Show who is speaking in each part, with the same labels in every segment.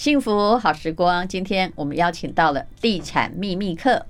Speaker 1: 幸福好时光，今天我们邀请到了地产秘密课。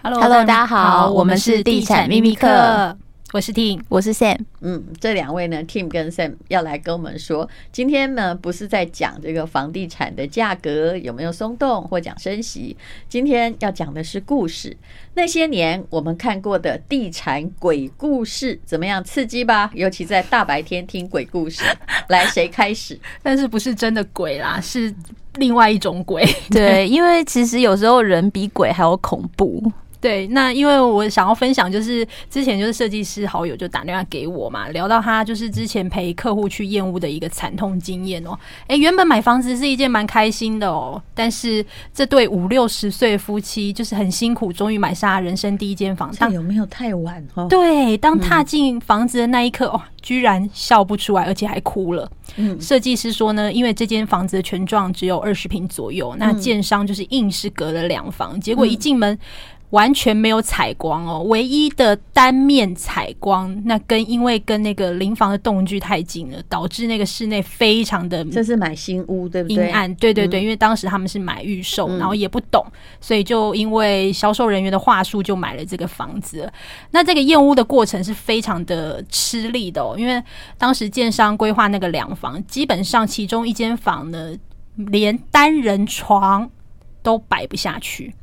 Speaker 2: Hello，Hello，大家好，我们是地产秘密客。
Speaker 3: 我是 Tim，
Speaker 2: 我是 Sam。
Speaker 1: 嗯，这两位呢，Tim 跟 Sam 要来跟我们说，今天呢不是在讲这个房地产的价格有没有松动，或讲升息，今天要讲的是故事。那些年我们看过的地产鬼故事怎么样？刺激吧？尤其在大白天听鬼故事。来，谁开始？
Speaker 3: 但是不是真的鬼啦，是另外一种鬼。
Speaker 2: 对，因为其实有时候人比鬼还要恐怖。
Speaker 3: 对，那因为我想要分享，就是之前就是设计师好友就打电话给我嘛，聊到他就是之前陪客户去验屋的一个惨痛经验哦。哎，原本买房子是一件蛮开心的哦，但是这对五六十岁夫妻就是很辛苦，终于买下人生第一间房子。
Speaker 1: 这有没有太晚哦？
Speaker 3: 对，当踏进房子的那一刻，哦，居然笑不出来，而且还哭了。嗯，设计师说呢，因为这间房子的全状只有二十平左右，那建商就是硬是隔了两房，结果一进门。完全没有采光哦，唯一的单面采光，那跟因为跟那个邻房的动距太近了，导致那个室内非常的
Speaker 1: 这是买新屋对不对？
Speaker 3: 阴暗，对对对，因为当时他们是买预售，然后也不懂，所以就因为销售人员的话术就买了这个房子。那这个验屋的过程是非常的吃力的哦，因为当时建商规划那个两房，基本上其中一间房呢，连单人床都摆不下去。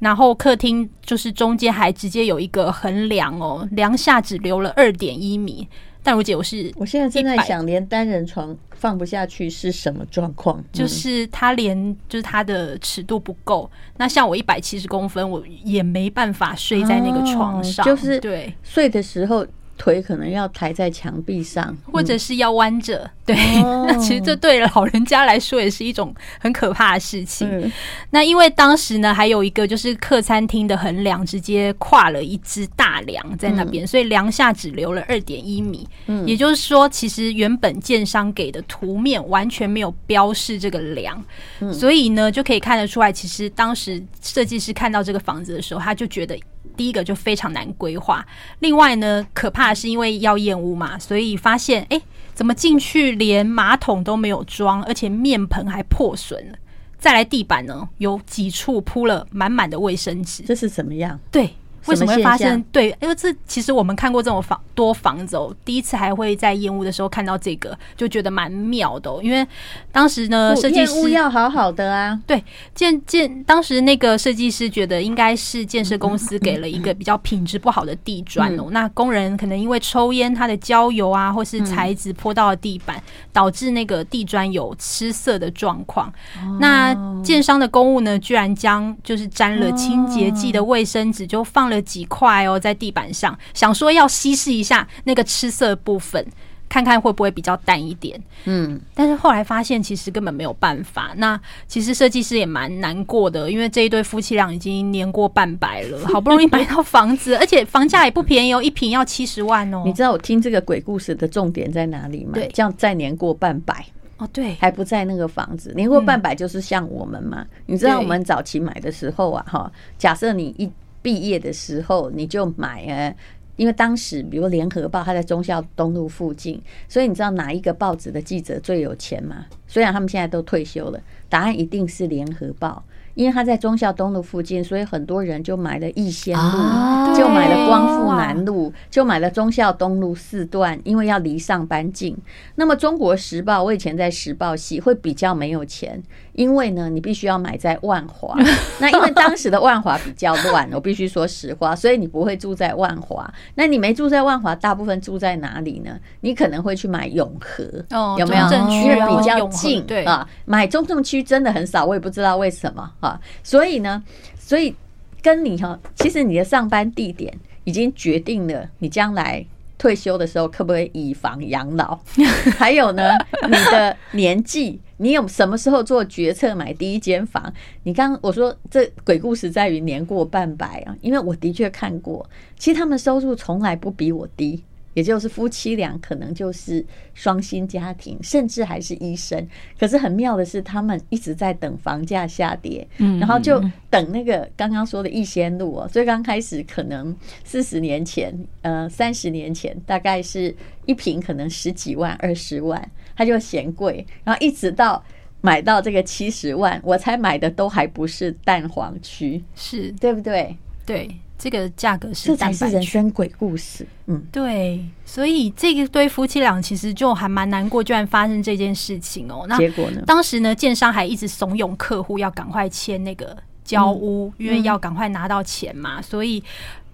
Speaker 3: 然后客厅就是中间还直接有一个横梁哦，梁下只留了二点一米。但如姐，我是
Speaker 1: 我现在正在想，连单人床放不下去是什么状况？
Speaker 3: 就是它连就是它的尺度不够。那像我一百七十公分，我也没办法睡在那个床上。
Speaker 1: 就是
Speaker 3: 对
Speaker 1: 睡的时候。腿可能要抬在墙壁上，
Speaker 3: 或者是要弯着。嗯、对，那其实这对老人家来说也是一种很可怕的事情。嗯、那因为当时呢，还有一个就是客餐厅的横梁直接跨了一只大梁在那边，嗯、所以梁下只留了二点一米。嗯，也就是说，其实原本建商给的图面完全没有标示这个梁，嗯、所以呢，就可以看得出来，其实当时设计师看到这个房子的时候，他就觉得。第一个就非常难规划，另外呢，可怕的是因为要验屋嘛，所以发现哎，怎么进去连马桶都没有装，而且面盆还破损了。再来地板呢，有几处铺了满满的卫生纸，
Speaker 1: 这是怎么样？
Speaker 3: 对。为什么会发生？对，因为这其实我们看过这种房多房子哦，第一次还会在验屋的时候看到这个，就觉得蛮妙的哦。因为当时呢，设计师
Speaker 1: 要好好的啊。
Speaker 3: 对，建建当时那个设计师觉得应该是建设公司给了一个比较品质不好的地砖哦。那工人可能因为抽烟，他的焦油啊，或是材质泼到了地板，导致那个地砖有吃色的状况。那建商的公务呢，居然将就是沾了清洁剂的卫生纸就放了几块哦，在地板上，想说要稀释一下那个吃色部分，看看会不会比较淡一点。嗯，但是后来发现其实根本没有办法。那其实设计师也蛮难过的，因为这一对夫妻俩已经年过半百了，好不容易买到房子，而且房价也不便宜哦，一平要七十万哦。
Speaker 1: 你知道我听这个鬼故事的重点在哪里吗？对，这样再年过半百
Speaker 3: 哦，对，
Speaker 1: 还不在那个房子，年过半百就是像我们嘛。嗯、你知道我们早期买的时候啊，哈，假设你一。毕业的时候你就买啊，因为当时比如联合报，它在忠孝东路附近，所以你知道哪一个报纸的记者最有钱吗？虽然他们现在都退休了，答案一定是联合报。因为他在忠孝东路附近，所以很多人就买了逸仙路，啊、就买了光复南路，就买了忠孝东路四段，因为要离上班近。那么中国时报，我以前在时报系会比较没有钱，因为呢，你必须要买在万华。那因为当时的万华比较乱，我必须说实话，所以你不会住在万华。那你没住在万华，大部分住在哪里呢？你可能会去买永和，哦、有没有？因为比较近，对啊。买中正区真的很少，我也不知道为什么。啊，所以呢，所以跟你哈，其实你的上班地点已经决定了你将来退休的时候可不可以以房养老，还有呢，你的年纪，你有什么时候做决策买第一间房？你刚我说这鬼故事在于年过半百啊，因为我的确看过，其实他们收入从来不比我低。也就是夫妻俩可能就是双薪家庭，甚至还是医生。可是很妙的是，他们一直在等房价下跌，然后就等那个刚刚说的逸仙路哦。最刚开始可能四十年前，呃，三十年前大概是一平可能十几万、二十万，他就嫌贵，然后一直到买到这个七十万，我才买的都还不是蛋黄区，
Speaker 3: 是
Speaker 1: 对不对？
Speaker 3: 对，这个价格是
Speaker 1: 这才是人生鬼故事。嗯，
Speaker 3: 对，所以这一对夫妻俩其实就还蛮难过，居然发生这件事情哦。那
Speaker 1: 结果呢？
Speaker 3: 当时呢，建商还一直怂恿客户要赶快签那个交屋，嗯、因为要赶快拿到钱嘛。嗯、所以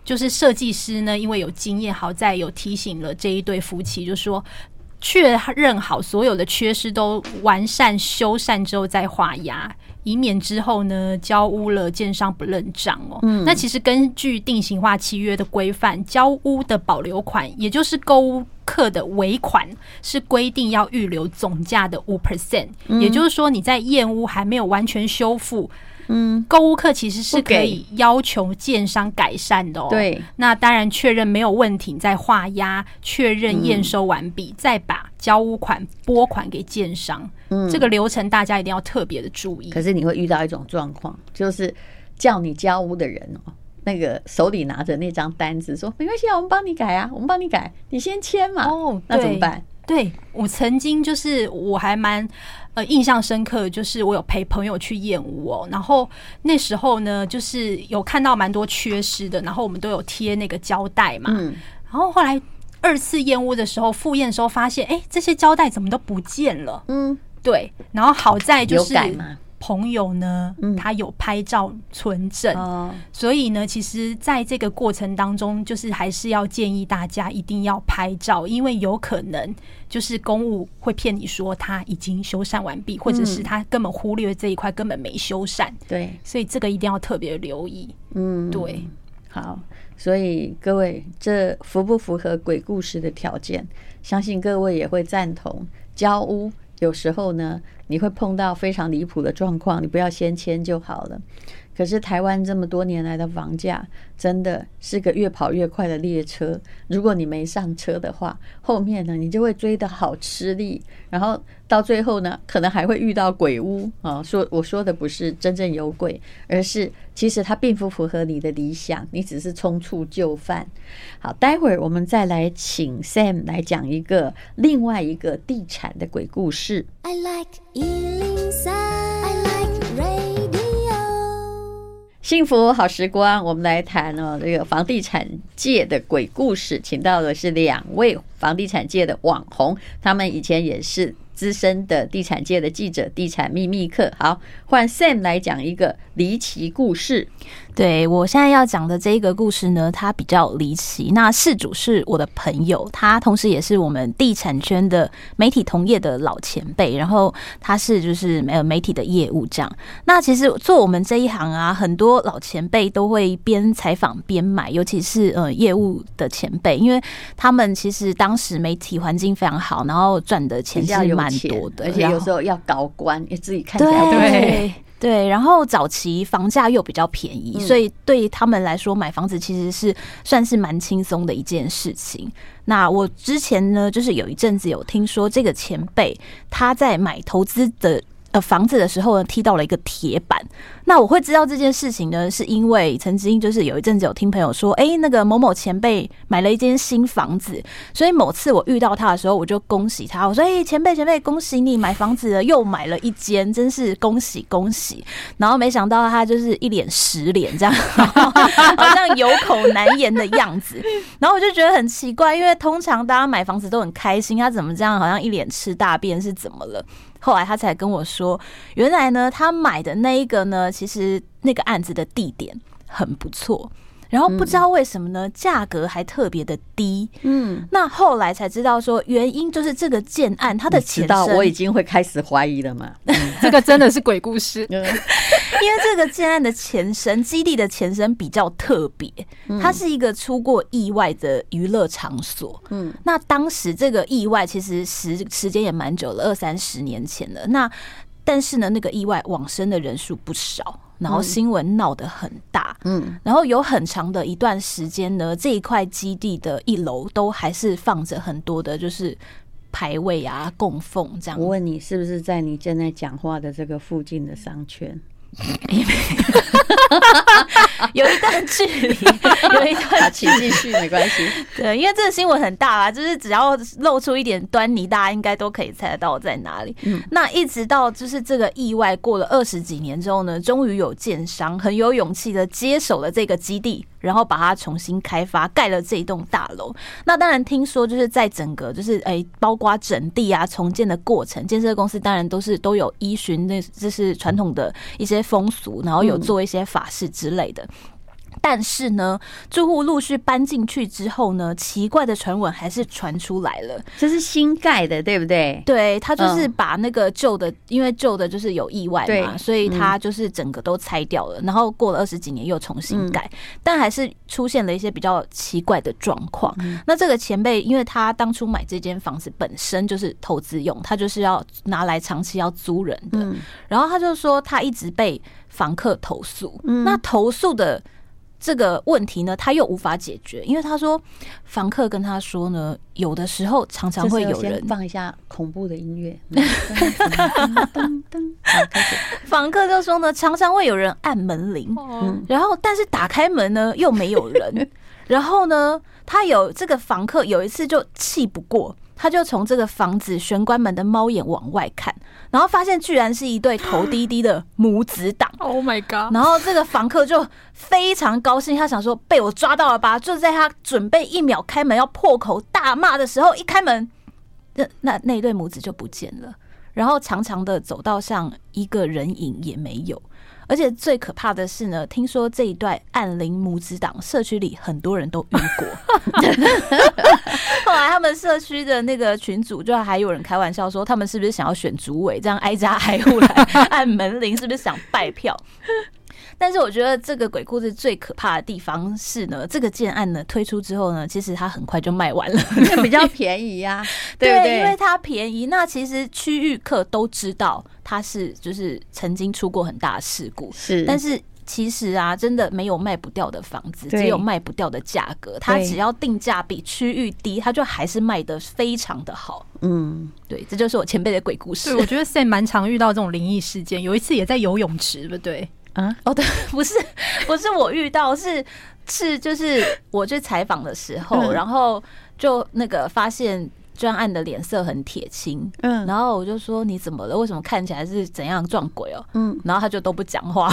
Speaker 3: 就是设计师呢，因为有经验，好在有提醒了这一对夫妻，就说确认好所有的缺失都完善修缮之后再画押。以免之后呢，交屋了建商不认账哦。嗯，那其实根据定型化契约的规范，交屋的保留款，也就是购物客的尾款，是规定要预留总价的五 percent。也就是说，你在验屋还没有完全修复。嗯，购物客其实是可以要求建商改善的哦。
Speaker 1: 对，
Speaker 3: 那当然确认没有问题，再画押，确认验收完毕，嗯、再把交屋款拨款给建商。嗯，这个流程大家一定要特别的注意。
Speaker 1: 可是你会遇到一种状况，就是叫你交屋的人哦，那个手里拿着那张单子，说没关系啊，我们帮你改啊，我们帮你改，你先签嘛。哦，那怎么办？
Speaker 3: 对，我曾经就是我还蛮呃印象深刻，就是我有陪朋友去验屋哦，然后那时候呢，就是有看到蛮多缺失的，然后我们都有贴那个胶带嘛，嗯，然后后来二次验屋的时候复验的时候发现，哎，这些胶带怎么都不见了？嗯，对，然后好在就是。朋友呢，他有拍照存证，嗯、所以呢，其实在这个过程当中，就是还是要建议大家一定要拍照，因为有可能就是公务会骗你说他已经修缮完毕，或者是他根本忽略这一块，根本没修缮。对，所以这个一定要特别留意。嗯，对，
Speaker 1: 好，所以各位，这符不符合鬼故事的条件？相信各位也会赞同交屋。有时候呢，你会碰到非常离谱的状况，你不要先签就好了。可是台湾这么多年来的房价，真的是个越跑越快的列车。如果你没上车的话，后面呢，你就会追得好吃力，然后到最后呢，可能还会遇到鬼屋啊。说我说的不是真正有鬼，而是其实它并不符合你的理想，你只是匆促就范。好，待会儿我们再来请 Sam 来讲一个另外一个地产的鬼故事。I like 幸福好时光，我们来谈哦，这个房地产界的鬼故事，请到的是两位房地产界的网红，他们以前也是资深的地产界的记者，地产秘密客。好，换 Sam 来讲一个离奇故事。
Speaker 2: 对，我现在要讲的这一个故事呢，它比较离奇。那事主是我的朋友，他同时也是我们地产圈的媒体同业的老前辈，然后他是就是呃媒体的业务这样。那其实做我们这一行啊，很多老前辈都会边采访边买，尤其是呃业务的前辈，因为他们其实当时媒体环境非常好，然后赚的钱是蛮多的，
Speaker 1: 而且有时候要高官，你自己看起来
Speaker 2: 对。对，然后早期房价又比较便宜，所以对他们来说买房子其实是算是蛮轻松的一件事情。那我之前呢，就是有一阵子有听说这个前辈他在买投资的。房子的时候呢，踢到了一个铁板。那我会知道这件事情呢，是因为曾经就是有一阵子有听朋友说，哎，那个某某前辈买了一间新房子，所以某次我遇到他的时候，我就恭喜他，我说，哎，前辈前辈，恭喜你买房子了，又买了一间，真是恭喜恭喜。然后没想到他就是一脸失脸这样，好像有口难言的样子。然后我就觉得很奇怪，因为通常大家买房子都很开心，他怎么这样，好像一脸吃大便是怎么了？后来他才跟我说，原来呢，他买的那一个呢，其实那个案子的地点很不错。然后不知道为什么呢，价格还特别的低。嗯，那后来才知道说，原因就是这个建案它的前身，
Speaker 1: 我已经会开始怀疑了嘛。
Speaker 3: 这个真的是鬼故事，因为
Speaker 2: 这个建案的前身基地的前身比较特别，它是一个出过意外的娱乐场所。嗯，那当时这个意外其实时时间也蛮久了，二三十年前了。那但是呢，那个意外往生的人数不少。然后新闻闹得很大，嗯，然后有很长的一段时间呢，这一块基地的一楼都还是放着很多的，就是牌位啊、供奉这样。
Speaker 1: 我问你，是不是在你正在讲话的这个附近的商圈？
Speaker 2: 有一段距离，有一段，
Speaker 1: 请继续，没关系。
Speaker 2: 对，因为这个新闻很大啊，就是只要露出一点端倪，大家应该都可以猜得到我在哪里。嗯，那一直到就是这个意外过了二十几年之后呢，终于有建商很有勇气的接手了这个基地。然后把它重新开发，盖了这一栋大楼。那当然听说就是在整个就是哎，包括整地啊、重建的过程，建设公司当然都是都有依循那这是传统的一些风俗，然后有做一些法事之类的。但是呢，住户陆续搬进去之后呢，奇怪的传闻还是传出来了。
Speaker 1: 这是新盖的，对不对？
Speaker 2: 对，他就是把那个旧的，因为旧的就是有意外嘛，所以他就是整个都拆掉了。然后过了二十几年又重新盖，但还是出现了一些比较奇怪的状况。那这个前辈，因为他当初买这间房子本身就是投资用，他就是要拿来长期要租人的。然后他就说他一直被房客投诉，那投诉的。这个问题呢，他又无法解决，因为他说房客跟他说呢，有的时候常常会有人
Speaker 1: 放一下恐怖的音乐，
Speaker 2: 房客就说呢，常常会有人按门铃，然后但是打开门呢又没有人，然后呢，他有这个房客有一次就气不过。他就从这个房子玄关门的猫眼往外看，然后发现居然是一对头低低的母子档。
Speaker 3: Oh my god！
Speaker 2: 然后这个房客就非常高兴，他想说被我抓到了吧？就在他准备一秒开门要破口大骂的时候，一开门，那那那对母子就不见了，然后长长的走道上一个人影也没有。而且最可怕的是呢，听说这一对暗灵母子党社区里很多人都遇过。后来他们社区的那个群组就还有人开玩笑说，他们是不是想要选主委，这样挨家挨户来 按门铃，是不是想拜票？但是我觉得这个鬼故事最可怕的地方是呢，这个建案呢推出之后呢，其实它很快就卖完了，
Speaker 1: 因为比较便宜呀、啊，对，对，对，
Speaker 2: 因为它便宜。那其实区域客都知道它是就是曾经出过很大的事故，
Speaker 1: 是。
Speaker 2: 但是其实啊，真的没有卖不掉的房子，只有卖不掉的价格。它只要定价比区域低，它就还是卖的非常的好。嗯，对，这就是我前辈的鬼故事。
Speaker 3: 对，我觉得 Sam 蛮常遇到这种灵异事件，有一次也在游泳池，对不对？
Speaker 2: 啊，哦，对，不是，不是我遇到，是是就是我去采访的时候，然后就那个发现。专案的脸色很铁青，嗯，然后我就说，你怎么了？为什么看起来是怎样撞鬼哦？嗯，然后他就都不讲话。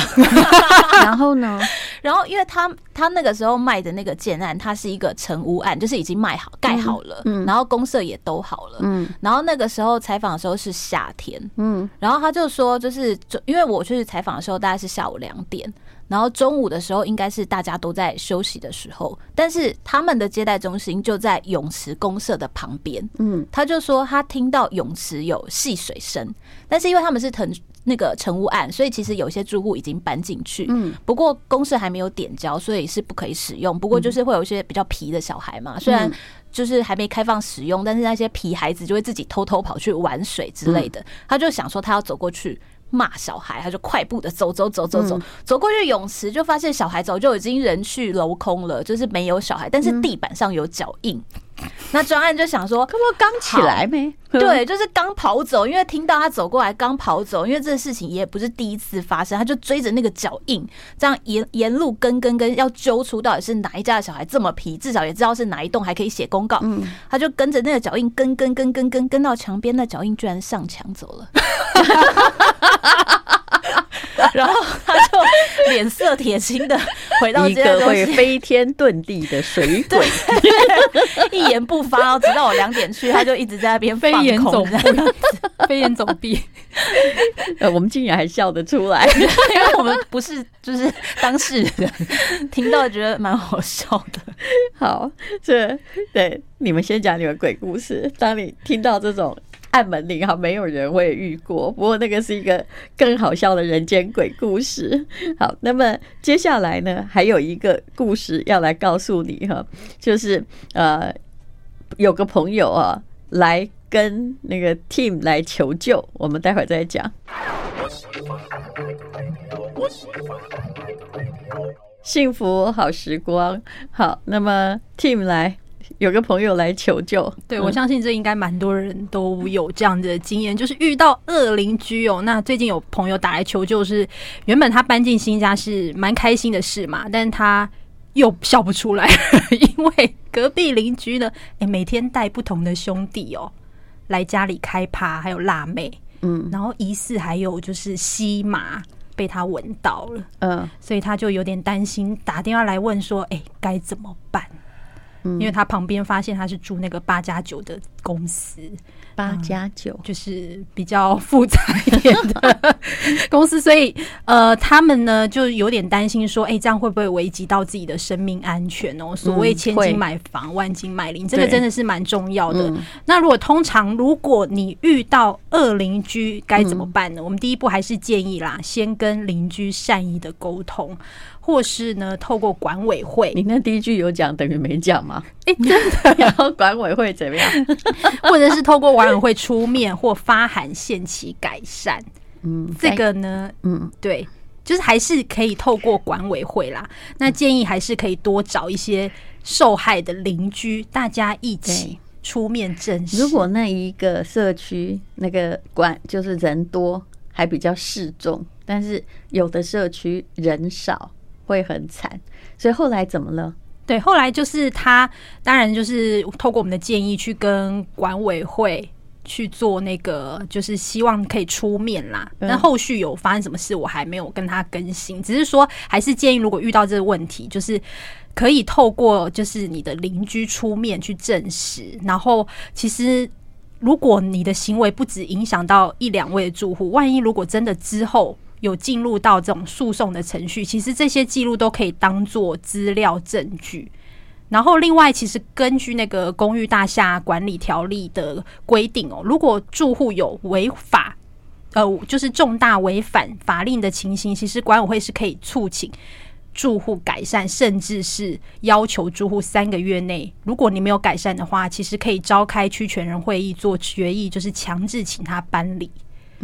Speaker 1: 然后呢？
Speaker 2: 然后因为他他那个时候卖的那个建案，它是一个成屋案，就是已经卖好盖好了，嗯，然后公社也都好了，嗯，然后那个时候采访的时候是夏天，嗯，然后他就说，就是因为我去采访的时候大概是下午两点。然后中午的时候应该是大家都在休息的时候，但是他们的接待中心就在泳池公社的旁边。嗯，他就说他听到泳池有戏水声，但是因为他们是腾那个成屋案，所以其实有些住户已经搬进去。嗯，不过公社还没有点交，所以是不可以使用。不过就是会有一些比较皮的小孩嘛，虽然就是还没开放使用，但是那些皮孩子就会自己偷偷跑去玩水之类的。他就想说他要走过去。骂小孩，他就快步的走走走走走，走。过去泳池，就发现小孩早就已经人去楼空了，就是没有小孩，但是地板上有脚印。那专案就想说，可不刚起来没？对，就是刚跑走，因为听到他走过来刚跑走，因为这个事情也不是第一次发生，他就追着那个脚印，这样沿沿路跟跟跟，要揪出到底是哪一家的小孩这么皮，至少也知道是哪一栋，还可以写公告。他就跟着那个脚印跟跟跟跟跟跟到墙边，那脚印居然上墙走了。然后他就脸色铁青的回到这个
Speaker 1: 会飞天遁地的水鬼，
Speaker 2: 一言不发，直到我两点去，他就一直在那边
Speaker 3: 飞檐走壁，飞檐走壁。
Speaker 1: 呃，我们竟然还笑得出来，因
Speaker 2: 为我们不是就是当事人，听到觉得蛮好笑的。
Speaker 1: 好，这对你们先讲你们鬼故事。当你听到这种。按门铃哈，没有人会遇过。不过那个是一个更好笑的人间鬼故事。好，那么接下来呢，还有一个故事要来告诉你哈，就是呃，有个朋友啊来跟那个 team 来求救，我们待会儿再讲。幸福好时光，好，那么 team 来。有个朋友来求救。
Speaker 3: 对，我相信这应该蛮多人都有这样的经验，就是遇到恶邻居哦。那最近有朋友打来求救，是原本他搬进新家是蛮开心的事嘛，但他又笑不出来，因为隔壁邻居呢，哎，每天带不同的兄弟哦来家里开趴，还有辣妹，嗯，然后疑似还有就是吸麻。被他闻到了，嗯，所以他就有点担心，打电话来问说：“哎、欸，该怎么办？”嗯，因为他旁边发现他是住那个八加九的公司。
Speaker 1: 八加九
Speaker 3: 就是比较复杂一点的 公司，所以呃，他们呢就有点担心说，哎、欸，这样会不会危及到自己的生命安全哦？所谓千金买房，万金买邻，这个真的是蛮重要的。那如果通常如果你遇到恶邻居，该怎么办呢？我们第一步还是建议啦，先跟邻居善意的沟通。或是呢，透过管委会，
Speaker 1: 你那第一句有讲等于没讲吗？哎、欸，真的，然后管委会怎么样？
Speaker 3: 或者是透过管委会出面或发函限期改善？嗯，这个呢，嗯，对，就是还是可以透过管委会啦。那建议还是可以多找一些受害的邻居，大家一起出面证实。
Speaker 1: 如果那一个社区那个管就是人多，还比较适中，但是有的社区人少。会很惨，所以后来怎么了？
Speaker 3: 对，后来就是他，当然就是透过我们的建议去跟管委会去做那个，就是希望可以出面啦。但、嗯、后续有发生什么事，我还没有跟他更新，只是说还是建议，如果遇到这个问题，就是可以透过就是你的邻居出面去证实。然后，其实如果你的行为不止影响到一两位的住户，万一如果真的之后。有进入到这种诉讼的程序，其实这些记录都可以当做资料证据。然后，另外，其实根据那个公寓大厦管理条例的规定哦，如果住户有违法，呃，就是重大违反法令的情形，其实管委会是可以促请住户改善，甚至是要求住户三个月内，如果你没有改善的话，其实可以召开区权人会议做决议，就是强制请他搬离。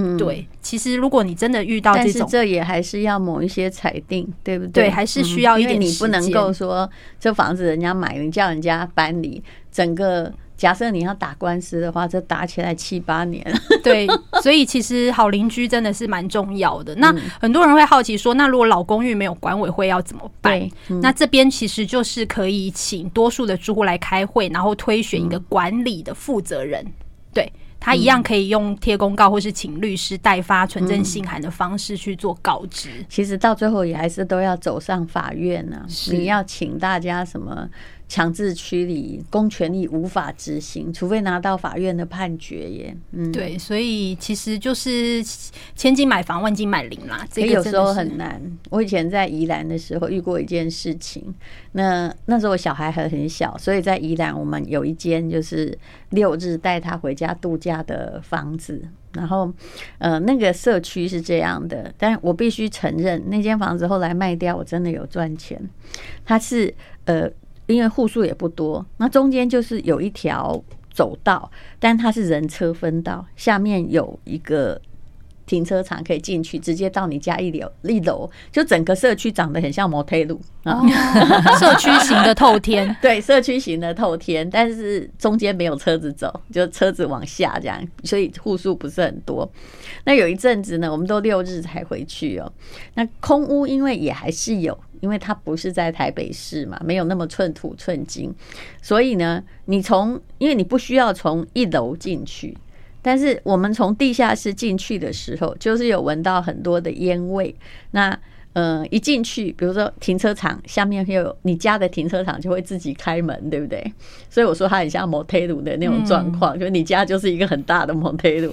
Speaker 3: 嗯，对，其实如果你真的遇到这种，
Speaker 1: 但是这也还是要某一些裁定，对不对？
Speaker 3: 对，还是需要一点。
Speaker 1: 你不能够说这房子人家买，你叫人家搬离，整个假设你要打官司的话，这打起来七八年。
Speaker 3: 对，所以其实好邻居真的是蛮重要的。那很多人会好奇说，那如果老公寓没有管委会要怎么办？那这边其实就是可以请多数的住户来开会，然后推选一个管理的负责人。对。他一样可以用贴公告，或是请律师代发存证信函的方式去做告知。
Speaker 1: 其实到最后也还是都要走上法院呢。你要请大家什么？强制驱离，公权力无法执行，除非拿到法院的判决耶。嗯，
Speaker 3: 对，所以其实就是千金买房，万金买邻啦。这个
Speaker 1: 有时候很难。我以前在宜兰的时候遇过一件事情，那那时候我小孩还很小，所以在宜兰我们有一间就是六日带他回家度假的房子。然后，呃，那个社区是这样的，但我必须承认，那间房子后来卖掉，我真的有赚钱。它是呃。因为户数也不多，那中间就是有一条走道，但它是人车分道，下面有一个停车场可以进去，直接到你家一楼一楼，就整个社区长得很像摩天路啊，
Speaker 3: 社区型的透天，
Speaker 1: 对，社区型的透天，但是中间没有车子走，就车子往下这样，所以户数不是很多。那有一阵子呢，我们都六日才回去哦。那空屋因为也还是有。因为它不是在台北市嘛，没有那么寸土寸金，所以呢，你从因为你不需要从一楼进去，但是我们从地下室进去的时候，就是有闻到很多的烟味。那呃，一进去，比如说停车场下面会有你家的停车场，就会自己开门，对不对？所以我说它很像 motel 的那种状况，就你家就是一个很大的 motel。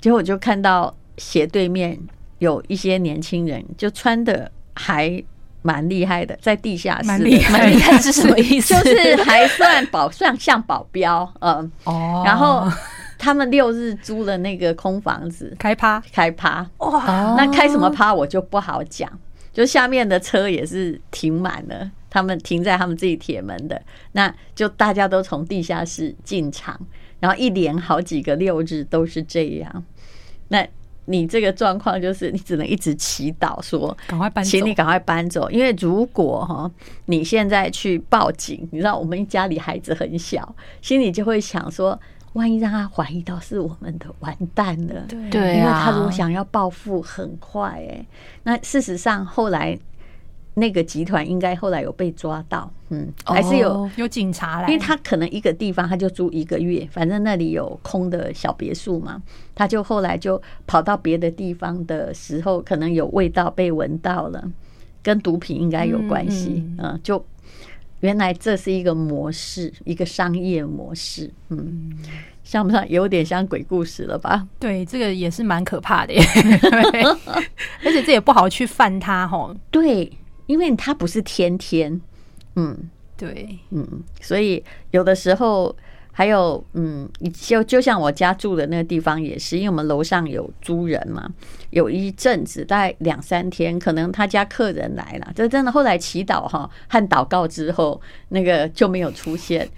Speaker 1: 结果我就看到斜对面有一些年轻人，就穿的还。蛮厉害的，在地下室，蛮
Speaker 3: 厉害，厉害是什么意思？
Speaker 1: 就是还算保，算像保镖，嗯，哦。然后他们六日租了那个空房子，
Speaker 3: 开趴，
Speaker 1: 开趴，哇！那开什么趴我就不好讲，就下面的车也是停满了，他们停在他们自己铁门的，那就大家都从地下室进场，然后一连好几个六日都是这样，那。你这个状况就是你只能一直祈祷说，
Speaker 3: 赶快搬走，
Speaker 1: 请你赶快搬走，因为如果哈你现在去报警，你知道我们家里孩子很小，心里就会想说，万一让他怀疑到是我们的，完蛋了。
Speaker 2: 对，
Speaker 1: 因为他如果想要报复，很快哎。那事实上后来。那个集团应该后来有被抓到，嗯，还是有、
Speaker 3: 哦、有警察来，
Speaker 1: 因为他可能一个地方他就住一个月，反正那里有空的小别墅嘛，他就后来就跑到别的地方的时候，可能有味道被闻到了，跟毒品应该有关系，嗯，嗯，就原来这是一个模式，一个商业模式，嗯，像不像有点像鬼故事了吧？
Speaker 3: 对，这个也是蛮可怕的耶，而且这也不好去犯它，哈，
Speaker 1: 对。因为它不是天天，嗯，
Speaker 3: 对，
Speaker 1: 嗯，所以有的时候还有，嗯，就就像我家住的那个地方也是，因为我们楼上有租人嘛，有一阵子大概两三天，可能他家客人来了，这真的后来祈祷哈和祷告之后，那个就没有出现，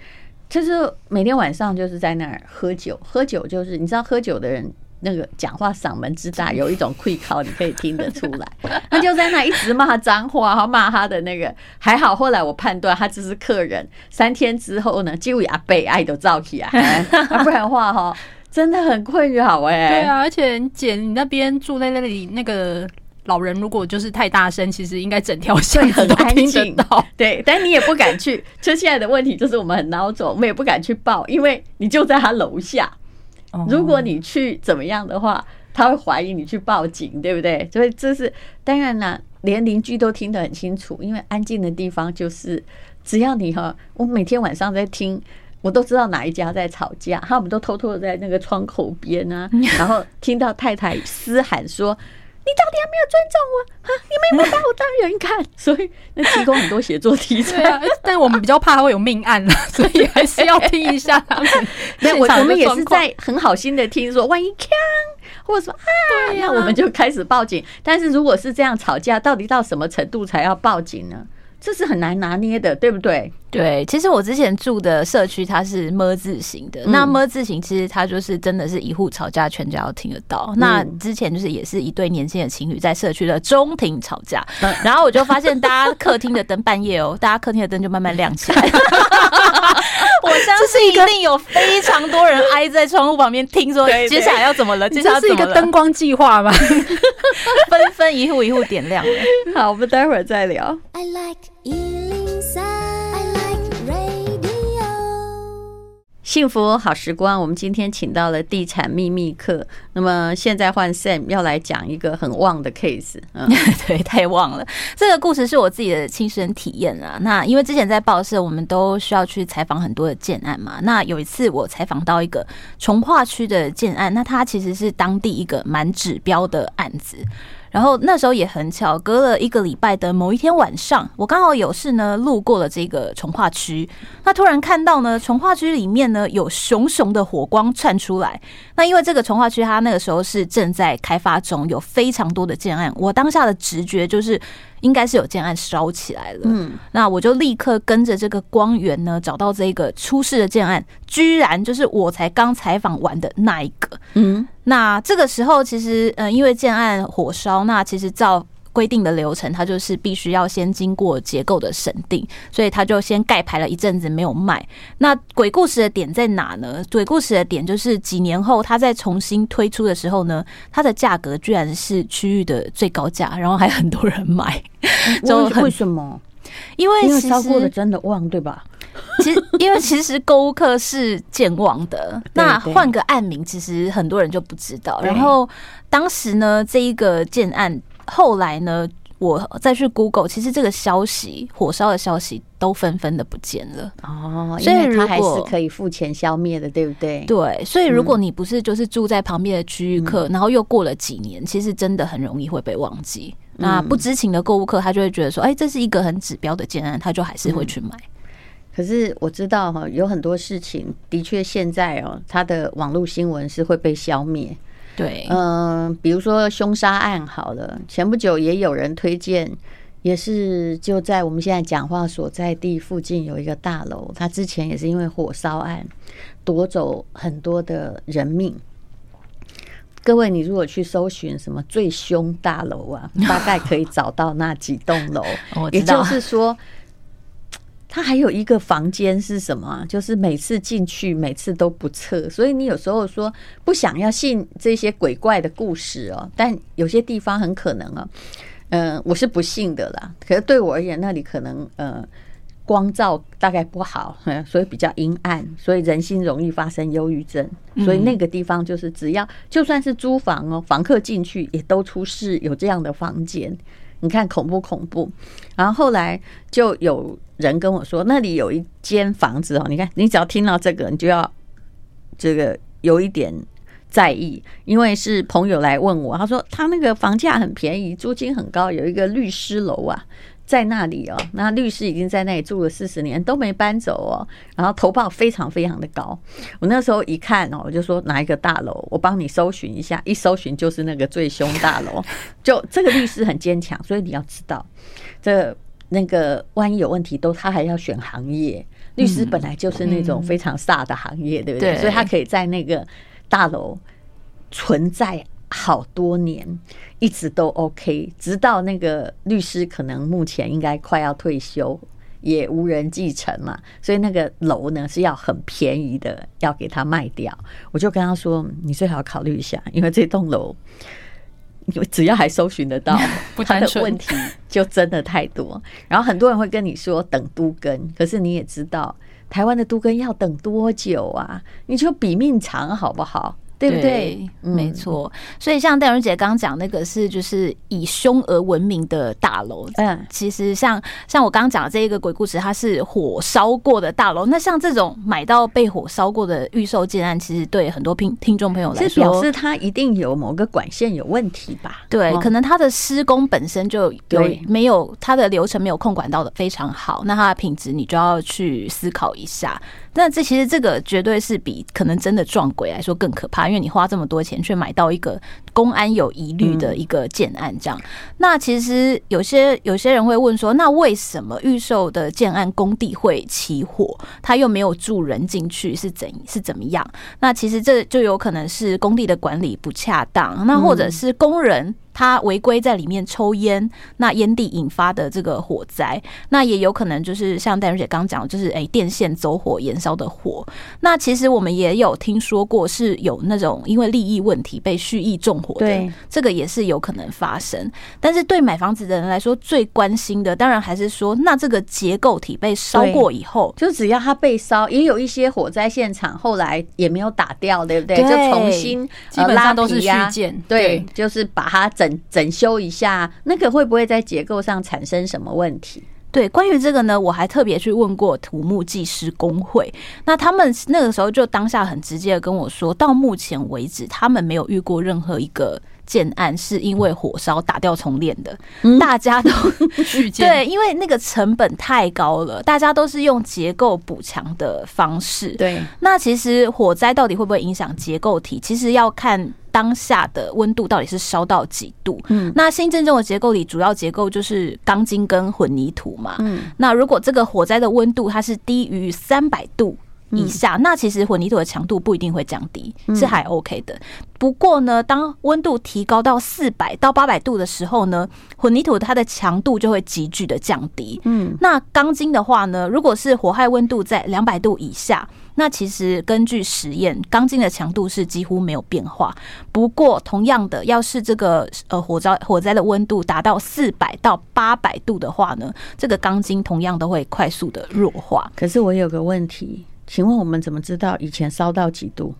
Speaker 1: 就是每天晚上就是在那儿喝酒，喝酒就是你知道喝酒的人。那个讲话嗓门之大，有一种气口，你可以听得出来。他就在那一直骂脏话，哈，骂他的那个还好。后来我判断他只是客人。三天之后呢，就阿伯爱都造起来，不然的话哈，真的很困扰哎。
Speaker 3: 对啊，而且姐，你那边住在那里，那个老人如果就是太大声，其实应该整条线很安静到。
Speaker 1: 对，但你也不敢去。就现在的问题就是我们很孬种，我们也不敢去报，因为你就在他楼下。如果你去怎么样的话，他会怀疑你去报警，对不对？所以这是当然啦，连邻居都听得很清楚，因为安静的地方就是只要你哈，我每天晚上在听，我都知道哪一家在吵架，他们都偷偷的在那个窗口边啊，然后听到太太嘶喊说。你到底有没有尊重我？哈，你们有没有把我当人看？所以那提供很多写作题材
Speaker 3: 啊。但我们比较怕他会有命案了，所以还是要听一下他们。
Speaker 1: 那我我们 也是在很好心的听说，万一枪，或者说啊，那我们就开始报警。但是如果是这样吵架，到底到什么程度才要报警呢？这是很难拿捏的，对不对？
Speaker 2: 对，其实我之前住的社区它是么字形的，嗯、那么字形其实它就是真的是一户吵架，全家都听得到。嗯、那之前就是也是一对年轻的情侣在社区的中庭吵架，嗯、然后我就发现大家客厅的灯半夜哦，大家客厅的灯就慢慢亮起来。我相信一定有非常多人挨在窗户旁边听，说接下来要怎么了？接下来
Speaker 3: 是一个灯光计划吗？
Speaker 2: 纷纷一户一户点亮了。
Speaker 1: 好，我们待会儿再聊。I
Speaker 4: like 103，I like radio。
Speaker 1: 幸福好时光，我们今天请到了地产秘密客。那么现在换 Sam 要来讲一个很旺的 case。嗯，
Speaker 2: 对，太旺了。这个故事是我自己的亲身体验啊。那因为之前在报社，我们都需要去采访很多的建案嘛。那有一次我采访到一个从化区的建案，那它其实是当地一个蛮指标的案子。然后那时候也很巧，隔了一个礼拜的某一天晚上，我刚好有事呢，路过了这个从化区。那突然看到呢，从化区里面呢有熊熊的火光窜出来。那因为这个从化区它那个时候是正在开发中，有非常多的建案。我当下的直觉就是。应该是有建案烧起来了，嗯，那我就立刻跟着这个光源呢，找到这个出事的建案，居然就是我才刚采访完的那一个，嗯，那这个时候其实，嗯，因为建案火烧，那其实照。规定的流程，它就是必须要先经过结构的审定，所以它就先盖牌了一阵子没有卖。那鬼故事的点在哪呢？鬼故事的点就是几年后它再重新推出的时候呢，它的价格居然是区域的最高价，然后还很多人买。
Speaker 1: 就为什么？
Speaker 2: 因为其实
Speaker 1: 烧过的真的旺，对吧？
Speaker 2: 其实因为其实购物客是健忘的，那换个案名，其实很多人就不知道。然后当时呢，这一个建案。后来呢，我再去 Google，其实这个消息，火烧的消息都纷纷的不见了
Speaker 1: 哦。所以它还是可以付钱消灭的，对不对？
Speaker 2: 对，所以如果你不是就是住在旁边的区域客，嗯、然后又过了几年，其实真的很容易会被忘记。嗯、那不知情的购物客，他就会觉得说，哎，这是一个很指标的建案，他就还是会去买。嗯、
Speaker 1: 可是我知道哈，有很多事情的确现在哦，它的网络新闻是会被消灭。
Speaker 2: 对，
Speaker 1: 嗯，比如说凶杀案好了，前不久也有人推荐，也是就在我们现在讲话所在地附近有一个大楼，他之前也是因为火烧案夺走很多的人命。各位，你如果去搜寻什么最凶大楼啊，大概可以找到那几栋楼。也就是说，它还有一个房间是什么？就是每次进去，每次都不测。所以你有时候说不想要信这些鬼怪的故事哦，但有些地方很可能哦，嗯，我是不信的啦。可是对我而言，那里可能呃。光照大概不好，所以比较阴暗，所以人心容易发生忧郁症。所以那个地方就是，只要就算是租房哦，房客进去也都出事，有这样的房间，你看恐不恐怖？然后后来就有人跟我说，那里有一间房子哦，你看你只要听到这个，你就要这个有一点在意，因为是朋友来问我，他说他那个房价很便宜，租金很高，有一个律师楼啊。在那里哦，那律师已经在那里住了四十年都没搬走哦，然后投报非常非常的高。我那时候一看哦，我就说哪一个大楼，我帮你搜寻一下，一搜寻就是那个最凶大楼。就这个律师很坚强，所以你要知道，这那个万一有问题，都他还要选行业。律师本来就是那种非常飒的行业，对不对？所以他可以在那个大楼存在。好多年一直都 OK，直到那个律师可能目前应该快要退休，也无人继承嘛，所以那个楼呢是要很便宜的要给他卖掉。我就跟他说：“你最好考虑一下，因为这栋楼，只要还搜寻得到，他的问题就真的太多。然后很多人会跟你说等都更，可是你也知道台湾的都更要等多久啊？你就比命长好不好？”对不
Speaker 2: 对？没错。所以像戴荣姐刚刚讲那个是就是以凶而闻名的大楼。嗯，其实像像我刚刚讲的这一个鬼故事，它是火烧过的大楼。那像这种买到被火烧过的预售建案，其实对很多听听众朋友来说，
Speaker 1: 表示它一定有某个管线有问题吧？
Speaker 2: 对，可能它的施工本身就有没有它的流程没有控管到的非常好，那它的品质你就要去思考一下。那这其实这个绝对是比可能真的撞鬼来说更可怕，因为你花这么多钱却买到一个公安有疑虑的一个建案，这样。那其实有些有些人会问说，那为什么预售的建案工地会起火？他又没有住人进去，是怎是怎么样？那其实这就有可能是工地的管理不恰当，那或者是工人。他违规在里面抽烟，那烟蒂引发的这个火灾，那也有可能就是像戴蓉姐刚讲，就是诶电线走火燃烧的火。那其实我们也有听说过是有那种因为利益问题被蓄意纵火的，这个也是有可能发生。但是对买房子的人来说，最关心的当然还是说，那这个结构体被烧过以后，
Speaker 1: 就只要它被烧，也有一些火灾现场后来也没有打掉，对不对？对就重新
Speaker 3: 基本上都是续建，
Speaker 1: 对，就是把它。整整修一下，那个会不会在结构上产生什么问题？
Speaker 2: 对，关于这个呢，我还特别去问过土木技师工会，那他们那个时候就当下很直接的跟我说，到目前为止，他们没有遇过任何一个。建案是因为火烧打掉重练的，大家都 对，因为那个成本太高了，大家都是用结构补强的方式。对，那其实火灾到底会不会影响结构体？其实要看当下的温度到底是烧到几度。嗯，那新建中的结构里主要结构就是钢筋跟混凝土嘛。嗯，那如果这个火灾的温度它是低于三百度。以下，那其实混凝土的强度不一定会降低，是还 OK 的。不过呢，当温度提高到四百到八百度的时候呢，混凝土它的强度就会急剧的降低。嗯，那钢筋的话呢，如果是火害温度在两百度以下，那其实根据实验，钢筋的强度是几乎没有变化。不过，同样的，要是这个呃火灾火灾的温度达到四百到八百度的话呢，这个钢筋同样都会快速的弱化。
Speaker 1: 可是我有个问题。请问我们怎么知道以前烧到几度？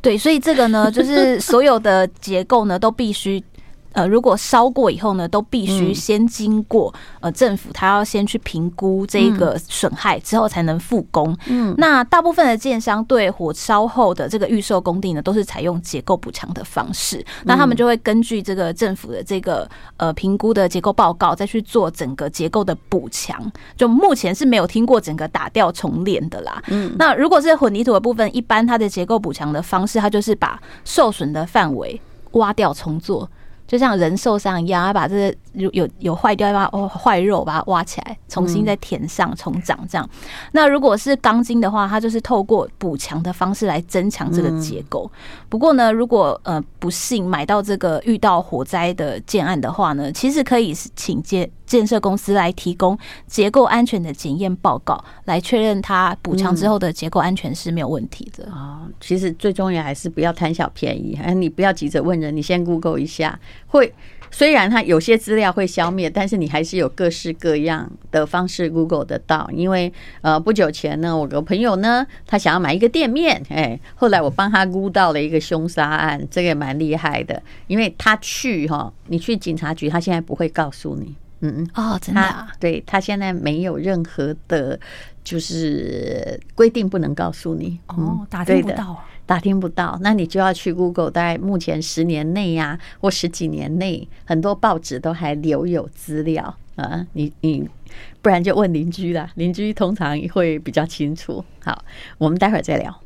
Speaker 2: 对，所以这个呢，就是所有的结构呢都必须。呃，如果烧过以后呢，都必须先经过呃政府，他要先去评估这一个损害之后才能复工。嗯，那大部分的建商对火烧后的这个预售工地呢，都是采用结构补强的方式。那他们就会根据这个政府的这个呃评估的结构报告，再去做整个结构的补强。就目前是没有听过整个打掉重练的啦。嗯，那如果是混凝土的部分，一般它的结构补强的方式，它就是把受损的范围挖掉重做。就像人受伤一样，要把这些有有有坏掉，把哦坏肉把它挖起来，重新再填上重长这样。那如果是钢筋的话，它就是透过补强的方式来增强这个结构。不过呢，如果呃不幸买到这个遇到火灾的建案的话呢，其实可以请建建设公司来提供结构安全的检验报告，来确认它补强之后的结构安全是没有问题的。
Speaker 1: 啊、其实最重要还是不要贪小便宜，哎，你不要急着问人，你先 Google 一下会。虽然它有些资料会消灭，但是你还是有各式各样的方式 Google 得到。因为呃，不久前呢，我个朋友呢，他想要买一个店面，哎，后来我帮他估到了一个凶杀案，这个也蛮厉害的。因为他去哈，你去警察局，他现在不会告诉你，嗯
Speaker 2: 哦，真的啊，
Speaker 1: 对，他现在没有任何的，就是规定不能告诉你，
Speaker 3: 哦，打听不到。
Speaker 1: 打听不到，那你就要去 Google。大概目前十年内呀、啊，或十几年内，很多报纸都还留有资料啊。你你不然就问邻居啦，邻居通常会比较清楚。好，我们待会儿再聊。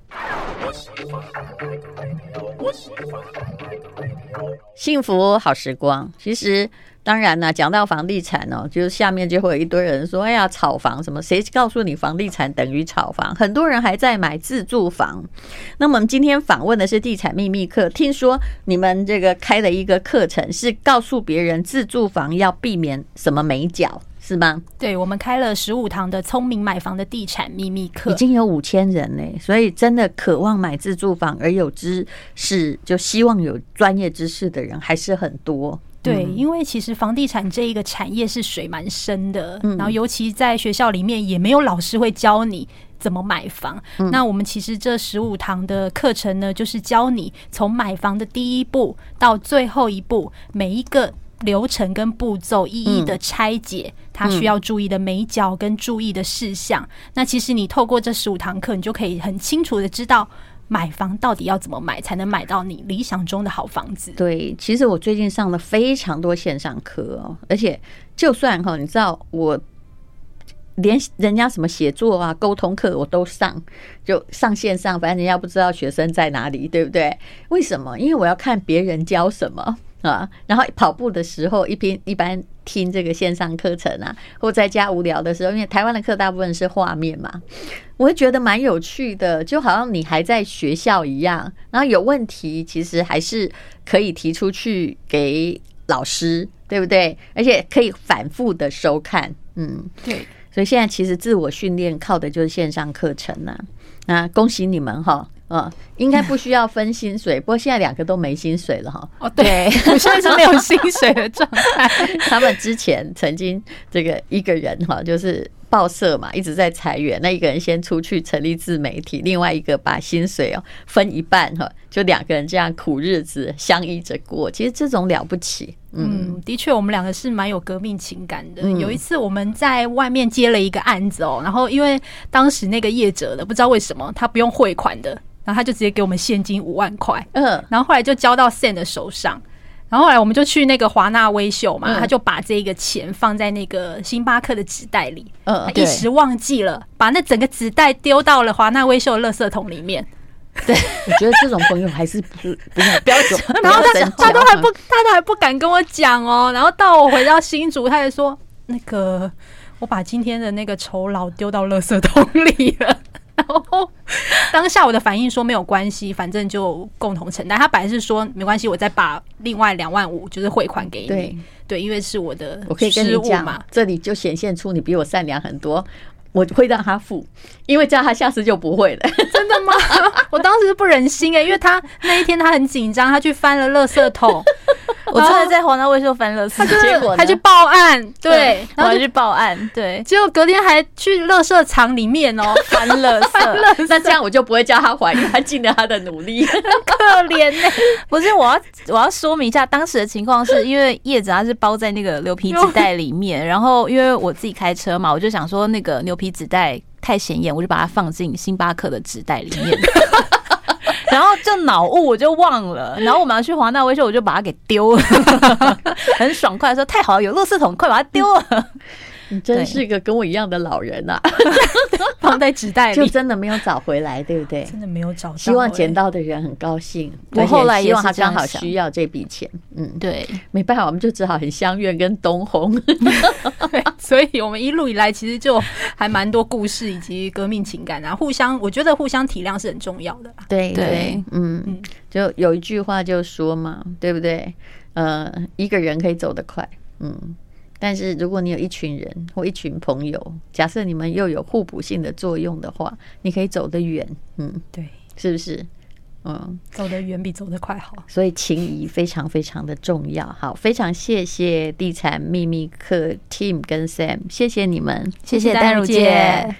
Speaker 1: 幸福好时光，其实。当然呢，讲到房地产哦，就是下面就会有一堆人说：“哎呀，炒房什么？谁告诉你房地产等于炒房？”很多人还在买自住房。那么我们今天访问的是地产秘密课，听说你们这个开了一个课程，是告诉别人自住房要避免什么美角，是吗？
Speaker 3: 对，我们开了十五堂的聪明买房的地产秘密课，
Speaker 1: 已经有五千人嘞。所以真的渴望买自住房而有知识，就希望有专业知识的人还是很多。
Speaker 3: 对，因为其实房地产这一个产业是水蛮深的，然后尤其在学校里面也没有老师会教你怎么买房。那我们其实这十五堂的课程呢，就是教你从买房的第一步到最后一步，每一个流程跟步骤一一的拆解，它需要注意的眉角跟注意的事项。那其实你透过这十五堂课，你就可以很清楚的知道。买房到底要怎么买才能买到你理想中的好房子？
Speaker 1: 对，其实我最近上了非常多线上课哦，而且就算哈，你知道我连人家什么写作啊、沟通课我都上，就上线上，反正人家不知道学生在哪里，对不对？为什么？因为我要看别人教什么。啊，然后跑步的时候一边一般听这个线上课程啊，或在家无聊的时候，因为台湾的课大部分是画面嘛，我会觉得蛮有趣的，就好像你还在学校一样。然后有问题，其实还是可以提出去给老师，对不对？而且可以反复的收看，嗯，
Speaker 3: 对。
Speaker 1: 所以现在其实自我训练靠的就是线上课程呐。那恭喜你们哈。嗯，应该不需要分薪水，不过现在两个都没薪水了哈。
Speaker 3: 哦，对，我 现在是没有薪水的状态。
Speaker 1: 他们之前曾经这个一个人哈，就是报社嘛，一直在裁员。那一个人先出去成立自媒体，另外一个把薪水哦分一半哈，就两个人这样苦日子相依着过。其实这种了不起。
Speaker 3: 嗯，的确，我们两个是蛮有革命情感的。有一次我们在外面接了一个案子哦，然后因为当时那个业者的不知道为什么他不用汇款的。然后他就直接给我们现金五万块，嗯，然后后来就交到 Sam 的手上，然后后来我们就去那个华纳微秀嘛，他就把这个钱放在那个星巴克的纸袋里，嗯，他一时忘记了，把那整个纸袋丢到了华纳微秀的垃圾桶里面。
Speaker 1: 对，我觉得这种朋友还是不不不要走，
Speaker 3: 然后他他都还不他都还不敢跟我讲哦，然后到我回到新竹，他就说那个我把今天的那个酬劳丢到垃圾桶里了。然后当下我的反应说没有关系，反正就共同承担。他本来是说没关系，我再把另外两万五就是汇款给你。对对，因为是我的，
Speaker 1: 我可以跟你讲嘛，这里就显现出你比我善良很多。我会让他付，因为这样他下次就不会了。
Speaker 3: 真的吗？我当时是不忍心哎、欸，因为他那一天他很紧张，他去翻了垃圾桶。
Speaker 2: 我真的在黄大卫秀翻垃圾，
Speaker 3: 结果他去报案，对，
Speaker 2: 然后去报案，对，
Speaker 3: 结果隔天还去垃圾场里面哦 翻垃圾。
Speaker 1: 那这样我就不会叫他还，因为他尽了他的努力，
Speaker 3: 很可怜呢。
Speaker 2: 不是，我要我要说明一下当时的情况，是因为叶子他是包在那个牛皮纸袋里面，然后因为我自己开车嘛，我就想说那个牛皮纸袋太显眼，我就把它放进星巴克的纸袋里面。然后就脑雾，我就忘了。然后我们要去华纳威秀，我就把它给丢了，很爽快说太好了，有乐视桶，快把它丢了。
Speaker 1: 你真是个跟我一样的老人啊！
Speaker 3: 放在纸袋里，
Speaker 1: 就真的没有找回来，对不对？
Speaker 3: 真的没有找到。
Speaker 1: 希望捡到的人很高兴。
Speaker 2: 我后来
Speaker 1: 希望他刚好需要这笔钱。嗯，
Speaker 2: 对，
Speaker 1: 没办法，我们就只好很相怨跟东红。
Speaker 3: 对，所以我们一路以来其实就还蛮多故事以及革命情感啊，互相我觉得互相体谅是很重要的。
Speaker 1: 对对，嗯，就有一句话就说嘛，对不对？呃，一个人可以走得快，嗯。但是，如果你有一群人或一群朋友，假设你们又有互补性的作用的话，你可以走得远。嗯，
Speaker 3: 对，
Speaker 1: 是不是？嗯，
Speaker 3: 走得远比走得快好。
Speaker 1: 所以情谊非常非常的重要。好，非常谢谢地产秘密客 Team 跟 Sam，谢谢你们，
Speaker 2: 谢谢丹如姐。